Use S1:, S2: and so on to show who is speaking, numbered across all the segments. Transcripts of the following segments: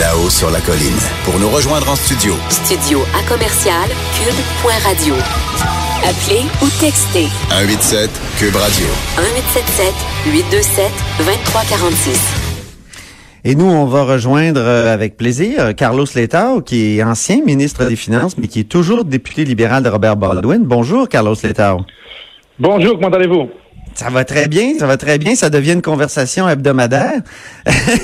S1: là-haut sur la colline. Pour nous rejoindre en studio.
S2: Studio à commercial cube.radio. Appelez ou textez
S1: 187 cube radio.
S2: 1877 827 2346.
S3: Et nous, on va rejoindre euh, avec plaisir Carlos Letao, qui est ancien ministre des Finances, mais qui est toujours député libéral de Robert Baldwin. Bonjour, Carlos Letao.
S4: Bonjour, comment allez-vous?
S3: Ça va très bien, ça va très bien. Ça devient une conversation hebdomadaire.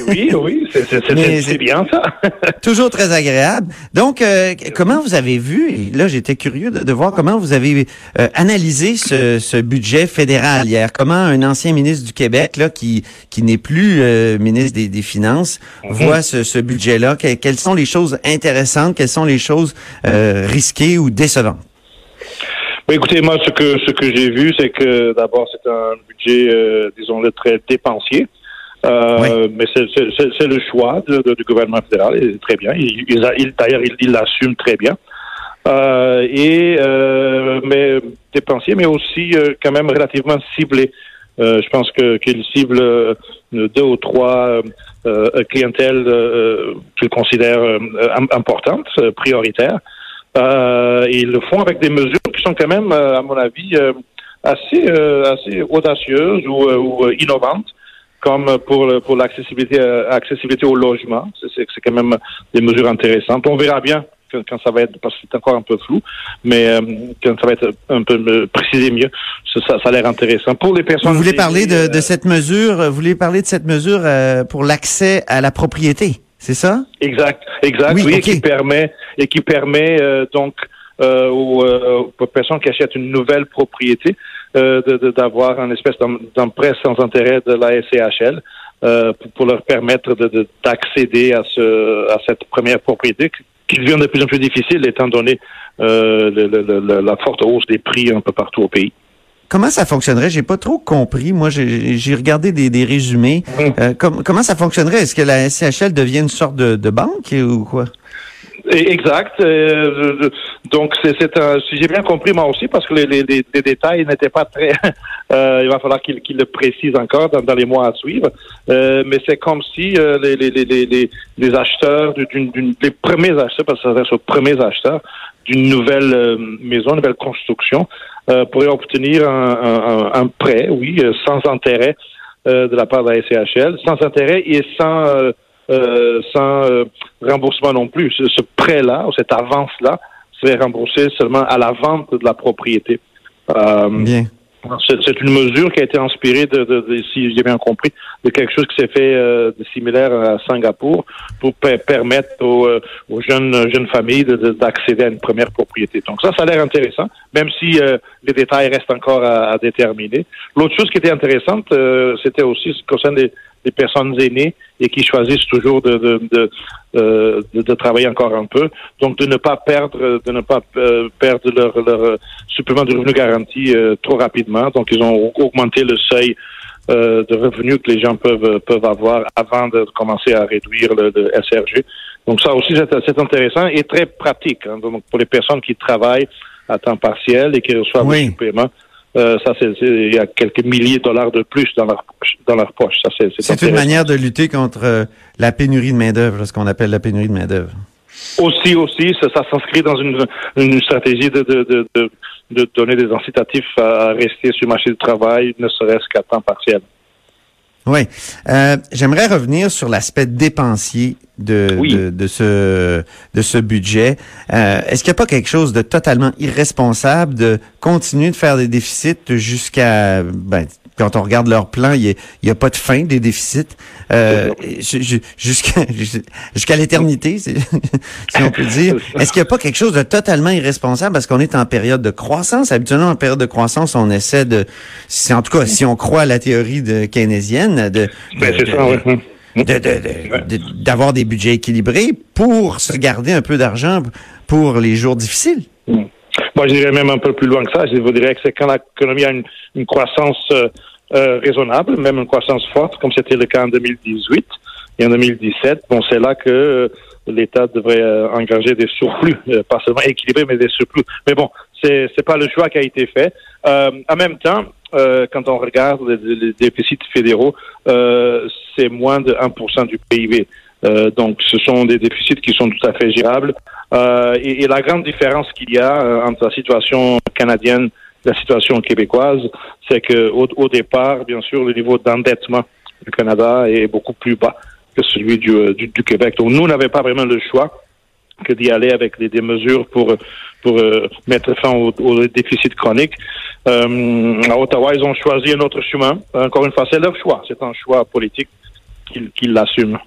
S4: oui, oui, c'est bien ça.
S3: toujours très agréable. Donc, euh, comment vous avez vu, et là j'étais curieux de, voir comment vous avez euh, analysé ce, ce, budget fédéral hier? Comment un ancien ministre du Québec, là, qui, qui n'est plus euh, ministre des, des Finances, mhm. voit ce, ce budget-là? quelles sont les choses intéressantes, quelles sont les choses risquées ou décevantes?
S4: Écoutez, moi, ce que ce que j'ai vu, c'est que d'abord, c'est un budget, euh, disons-le, très dépensier. Euh, Mais c'est le choix du gouvernement fédéral, et très bien. Il, il, D'ailleurs, il l'assume très bien. Euh, et euh, mais dépensier, mais aussi euh, quand même relativement ciblé. Euh, je pense que qu'il cible deux ou trois clientèles qu'il considère importantes, prioritaires. Euh, ils le font avec des mesures qui sont quand même, euh, à mon avis, euh, assez, assez audacieuses ou, ou innovantes comme pour pour l'accessibilité accessibilité au logement. C'est quand même des mesures intéressantes. On verra bien quand, ça va être, parce que c'est encore un peu flou, mais quand ça va être un peu précisé mieux, ça, ça a l'air intéressant. Pour les personnes...
S3: Vous voulez parler de, de cette mesure, vous voulez parler de cette mesure pour l'accès à la propriété? C'est ça?
S4: Exact, exact, oui, et qui permet, et qui permet euh, donc euh, euh, aux, personnes qui achètent une nouvelle propriété d'avoir un espèce d'emprunt sans intérêt de la SCHL pour, leur permettre d'accéder à, ce, à cette première propriété qui devient de plus en plus difficile étant donné la forte hausse des prix un peu partout au pays.
S3: Comment ça fonctionnerait? J'ai pas trop compris. Moi, j'ai regardé des, des résumés. Euh, comment ça fonctionnerait? Est-ce que la SCHL devient une sorte de, de banque ou quoi?
S4: Exact. Euh, donc, c'est un, si j'ai bien compris moi aussi, parce que les, les, les détails n'étaient pas très. Euh, il va falloir qu'il qu le précise encore dans, dans, les mois à suivre. Euh, mais c'est comme si euh, les, les, les, acheteurs, d'une, les premiers acheteurs, parce que ça s'adresse aux premiers acheteurs d'une nouvelle euh, maison, nouvelle construction, pourraient obtenir un, un, un, prêt, oui, sans intérêt de la part de la SCHL, sans intérêt et sans euh, sans euh, remboursement non plus. Ce, prêt-là, ou cette avance-là, serait remboursé seulement à la vente de la propriété.
S3: Euh, Bien.
S4: C'est une mesure qui a été inspirée, de, de, si j'ai bien compris, de quelque chose qui s'est fait euh, de similaire à Singapour pour permettre aux, aux, jeunes jeunes familles d'accéder à une première propriété. Donc ça, ça a l'air intéressant, même si les détails restent encore à, à déterminer. L'autre chose qui était intéressante, c'était aussi ce qui concerne les, des personnes aînées et qui choisissent toujours de, de, de, euh, de, travailler encore un peu. Donc, de ne pas perdre, de ne pas euh, perdre leur, leur supplément de revenu garanti euh, trop rapidement. Donc, ils ont augmenté le seuil de revenus que les gens peuvent, peuvent avoir avant de commencer à réduire le, SRG. Donc, ça aussi, c'est intéressant et très pratique. Hein. Donc, pour les personnes qui travaillent à temps partiel et qui reçoivent oui. supplément, euh, ça, c'est, il y a quelques milliers de dollars de plus dans leur, dans leur poche. Ça, c'est,
S3: c'est, une manière de lutter contre euh, la pénurie de main-d'œuvre, ce qu'on appelle la pénurie de main-d'œuvre.
S4: Aussi, aussi, ça, ça s'inscrit dans une, une stratégie de, de, de, de, de donner des incitatifs à rester sur le marché du travail, ne serait-ce qu'à temps partiel.
S3: Oui. Euh, J'aimerais revenir sur l'aspect dépensier de, de, de, ce, de ce budget. Euh, Est-ce qu'il n'y a pas quelque chose de totalement irresponsable de continuer de faire des déficits jusqu'à... Ben, quand on regarde leur plan, il n'y a, a, pas de fin des déficits? Euh, jusqu'à jusqu'à l'éternité, si on peut dire. Est-ce qu'il n'y a pas quelque chose de totalement irresponsable? Parce qu'on est en période de croissance? Habituellement, en période de croissance, on essaie de, si, en tout cas, si on croit à la théorie de keynésienne, de,
S4: ben,
S3: d'avoir des budgets équilibrés pour se garder un peu d'argent pour les jours difficiles.
S4: Moi, je dirais même un peu plus loin que ça. Je vous dirais que c'est quand l'économie a une, une croissance euh, euh, raisonnable, même une croissance forte, comme c'était le cas en 2018 et en 2017. Bon, c'est là que euh, l'État devrait engager des surplus, pas seulement équilibrés, mais des surplus. Mais bon, c'est c'est pas le choix qui a été fait. en même temps, quand on regarde les, déficits fédéraux, c'est moins de 1% du PIB. donc, ce sont des déficits qui sont tout à fait gérables. Et, et, la grande différence qu'il y a entre la situation canadienne et la situation québécoise, c'est que au, départ, bien sûr, le niveau d'endettement du Canada est beaucoup plus bas que celui du, du, du Québec. Donc, nous n'avions pas vraiment le choix que d'y aller avec des, des, mesures pour pour euh, mettre fin au, au déficit chronique. Euh, à Ottawa, ils ont choisi un autre chemin. Encore une fois, c'est leur choix. C'est un choix politique qu'ils qu l'assument.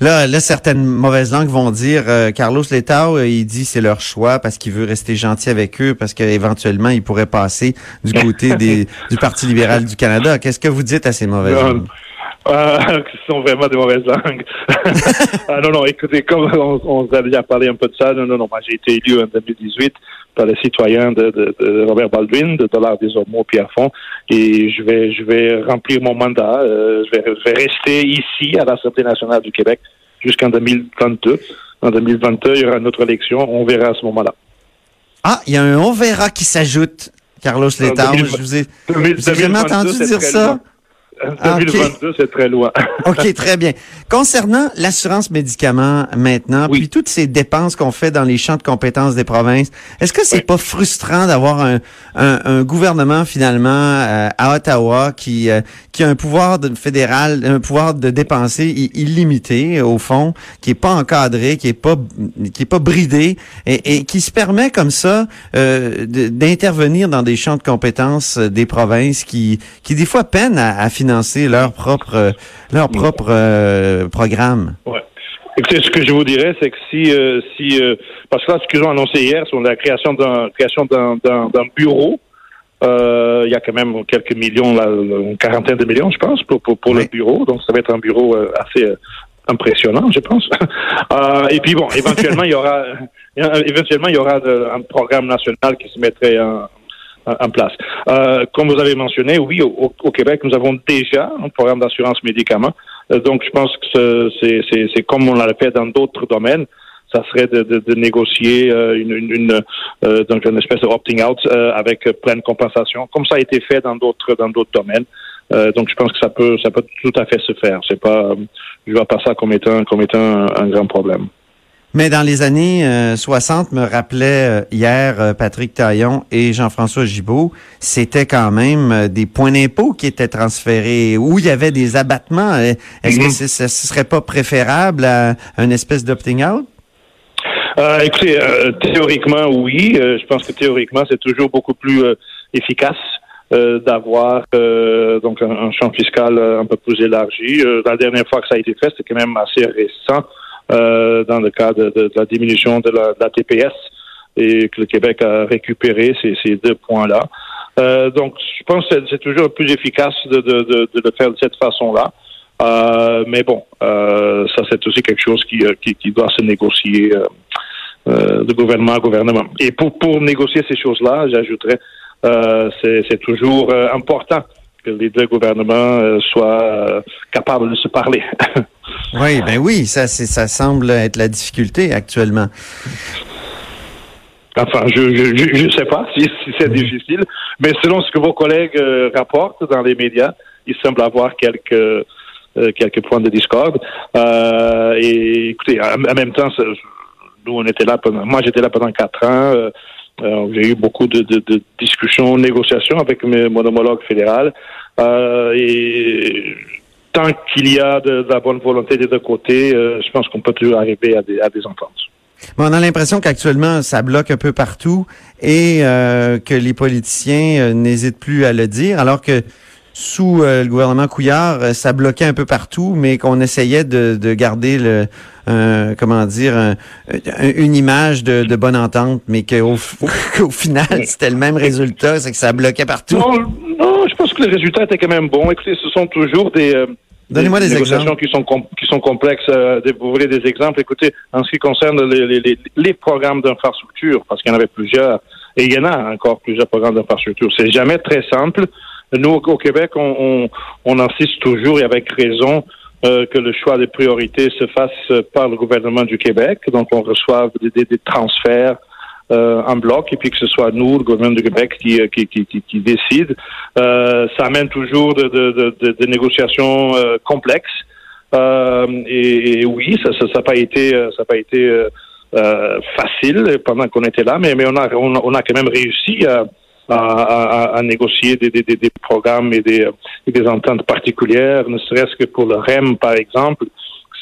S3: Là, là, certaines mauvaises langues vont dire euh, Carlos Letao, euh, il dit c'est leur choix parce qu'il veut rester gentil avec eux parce qu'éventuellement il pourrait passer du côté des, du Parti libéral du Canada. Qu'est-ce que vous dites à ces mauvaises langues?
S4: Euh, ce sont vraiment des mauvaises langues. ah, non, non, écoutez, comme on, on a déjà parlé un peu de ça, non, non, non, moi j'ai été élu en 2018 par les citoyens de, de, de Robert Baldwin, de Dollars des Ormeaux, Pierre Fond, et je vais, je vais remplir mon mandat. Euh, je, vais, je vais rester ici à l'Assemblée nationale du Québec jusqu'en 2022. En 2022, il y aura une autre élection. On verra à ce moment-là.
S3: Ah, il y a un on verra qui s'ajoute, Carlos Letao. Je vous ai, 2000, vous ai jamais entendu dire ça? Loin.
S4: 2022, okay. c'est très loin.
S3: OK, très bien. Concernant l'assurance médicaments maintenant, oui. puis toutes ces dépenses qu'on fait dans les champs de compétences des provinces, est-ce que c'est oui. pas frustrant d'avoir un, un, un, gouvernement finalement euh, à Ottawa qui euh, qui a un pouvoir de, fédéral, un pouvoir de dépenser illimité au fond, qui est pas encadré, qui est pas qui est pas bridé et, et qui se permet comme ça euh, d'intervenir dans des champs de compétences des provinces qui qui des fois peinent à, à financer leur propre leur propre euh, programme.
S4: Ouais. Écoutez, ce que je vous dirais, c'est que si euh, si euh, parce que là, ce qu'ils ont annoncé hier, c'est la création d'un création d'un d'un bureau. il y a quand même quelques millions, là, une quarantaine de millions, je pense, pour pour, pour oui. le bureau. Donc, ça va être un bureau assez impressionnant, je pense. et puis bon, éventuellement, il y aura éventuellement il y aura un programme national qui se mettrait en, en place. Euh, comme vous avez mentionné, oui, au, Québec, nous avons déjà un programme d'assurance médicaments. Euh, donc, je pense que c'est comme on l'a fait dans d'autres domaines. Ça serait de, de, de négocier euh, une, une, une euh, donc une espèce de opting out euh, avec pleine compensation, comme ça a été fait dans d'autres dans d'autres domaines. donc, je pense que ça peut ça peut tout à fait se faire. C'est pas, je vois pas ça comme étant comme étant un grand problème.
S3: Mais dans les années euh, 60, me rappelait euh, hier euh, Patrick Taillon et Jean-François Gibault, c'était quand même euh, des points d'impôt qui étaient transférés, où il y avait des abattements. Est-ce que ce serait pas préférable à une espèce d'opting-out?
S4: Euh, écoutez, euh, théoriquement, oui. Euh, je pense que théoriquement, c'est toujours beaucoup plus efficace d'avoir donc un, un, champ fiscal un peu plus élargi. la dernière fois que ça a été fait, c'était quand même assez récent. Euh, dans le cas de, la diminution de la, TPS et que le Québec a récupéré ces, deux points-là. Euh, donc, je pense que c'est toujours plus efficace de, le faire de cette façon-là. Euh, mais bon, ça c'est aussi quelque chose qui, doit se négocier de gouvernement à gouvernement. Et pour négocier ces choses-là, j'ajouterais, c'est toujours important que les deux gouvernements euh, soient euh, capables de se parler.
S3: oui, ben oui, ça, ça semble être la difficulté actuellement.
S4: Enfin, je ne sais pas si, si c'est difficile, mais selon ce que vos collègues euh, rapportent dans les médias, il semble avoir quelques euh, quelques points de discorde. Euh, et écoutez, en, en même temps, nous on était là pendant, moi j'étais là pendant quatre ans. J'ai eu beaucoup de, de, de, discussions, négociations avec mes, mon homologue fédéral. Euh, et tant qu'il y a de, la bonne volonté des deux côtés, euh, je pense qu'on peut toujours arriver à des, ententes.
S3: On a l'impression qu'actuellement, ça bloque un peu partout et euh, que les politiciens n'hésitent plus à le dire, alors que sous le gouvernement Couillard, ça bloquait un peu partout, mais qu'on essayait de, garder le, euh, comment dire, un, une image de, de, bonne entente, mais qu'au au final, c'était le même résultat, c'est que ça bloquait partout.
S4: Non, non, je pense que le résultat était quand même bon. Écoutez, ce sont toujours des... Euh,
S3: Donnez-moi des,
S4: des
S3: exemples.
S4: qui sont, qui sont complexes. Euh, vous voulez des exemples? Écoutez, en ce qui concerne les, les, les programmes d'infrastructure, parce qu'il y en avait plusieurs, et il y en a encore plusieurs programmes d'infrastructure, c'est jamais très simple. Nous, au Québec, on, on, on insiste toujours, et avec raison, euh, que le choix des priorités se fasse par le gouvernement du Québec. Donc, on reçoit des, des, des transferts euh, en bloc et puis que ce soit nous, le gouvernement du Québec, qui, qui, qui, qui, qui décide. Euh, ça amène toujours de, de, de, de négociations euh, complexes. et, oui, ça n'a pas été, ça pas été facile pendant qu'on était là, mais, mais on, a, on, a quand même réussi à, à, négocier des, des, des, programmes et des, des ententes particulières, ne serait-ce que pour le REM, par exemple.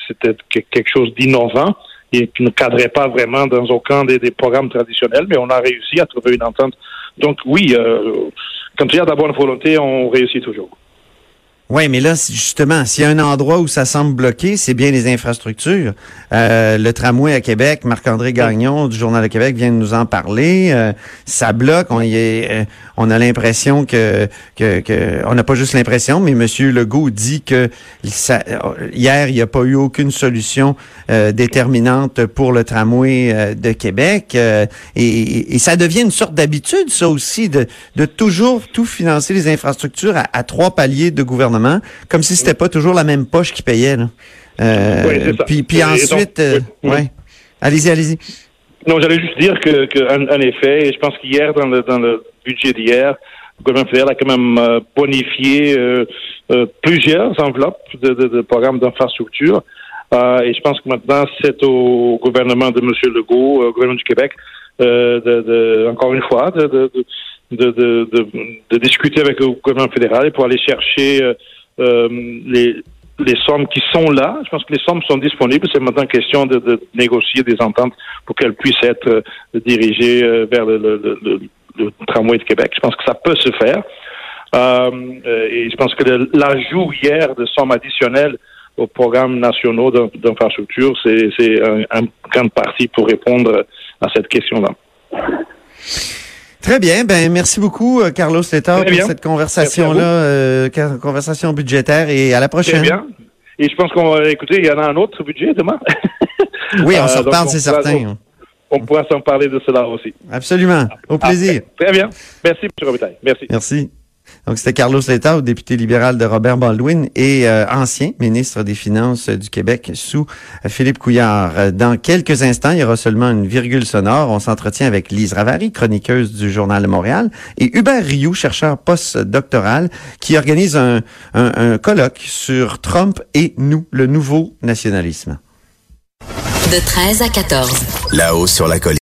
S4: C'était quelque chose d'innovant et qui ne cadrait pas vraiment dans aucun des, programmes traditionnels, mais on a réussi à trouver une entente. Donc oui, euh, quand il y a de la bonne volonté, on réussit toujours.
S3: Oui, mais là, justement, s'il y a un endroit où ça semble bloqué, c'est bien les infrastructures. Euh, le tramway à Québec, Marc-André Gagnon du Journal de Québec vient de nous en parler. Euh, ça bloque. On, y est, euh, on a l'impression que, que, que, on n'a pas juste l'impression, mais Monsieur Legault dit que ça, hier, il n'y a pas eu aucune solution déterminante pour le tramway de Québec. Et, et, ça devient une sorte d'habitude, ça aussi, de, de toujours tout financer les infrastructures à, à trois paliers de gouvernement comme si c'était pas toujours la même poche qui payait. Euh, puis, puis ensuite, euh, ouais. Allez-y, allez-y.
S4: Non, j'allais juste dire que, en, effet, et je pense qu'hier, dans le, dans le budget d'hier, le gouvernement fédéral a quand même euh, bonifié plusieurs enveloppes de, programmes d'infrastructure. et je pense que maintenant, c'est au gouvernement de M. Legault, au gouvernement du Québec, de, encore une fois, de, de, discuter avec le gouvernement fédéral pour aller chercher euh, euh, les, sommes qui sont là. Je pense que les sommes sont disponibles. C'est maintenant question de, négocier des ententes pour qu'elles puissent être euh, dirigées vers le, tramway de Québec. Je pense que ça peut se faire. Et je pense que l'ajout hier de sommes additionnelles aux programmes nationaux d'infrastructure, c'est un, un grande partie pour répondre à cette question-là.
S3: Très bien. Ben merci beaucoup, euh, Carlos Letta, pour cette conversation-là, euh, conversation budgétaire et à la prochaine.
S4: Très bien. Et je pense qu'on va écouter, il y en a un autre budget demain.
S3: oui, on s'en reparle, c'est certain.
S4: On, pourra s'en parler de cela aussi.
S3: Absolument. Au plaisir.
S4: très bien. Merci, M. Robitaille. Merci.
S3: Merci. Donc, c'était Carlos Letao, député libéral de Robert Baldwin et euh, ancien ministre des Finances du Québec sous Philippe Couillard. Euh, dans quelques instants, il y aura seulement une virgule sonore. On s'entretient avec Lise Ravary, chroniqueuse du Journal de Montréal, et Hubert Rioux, chercheur post-doctoral, qui organise un, un colloque sur Trump et nous, le nouveau nationalisme.
S2: De 13 à 14.
S1: Là-haut sur la colline.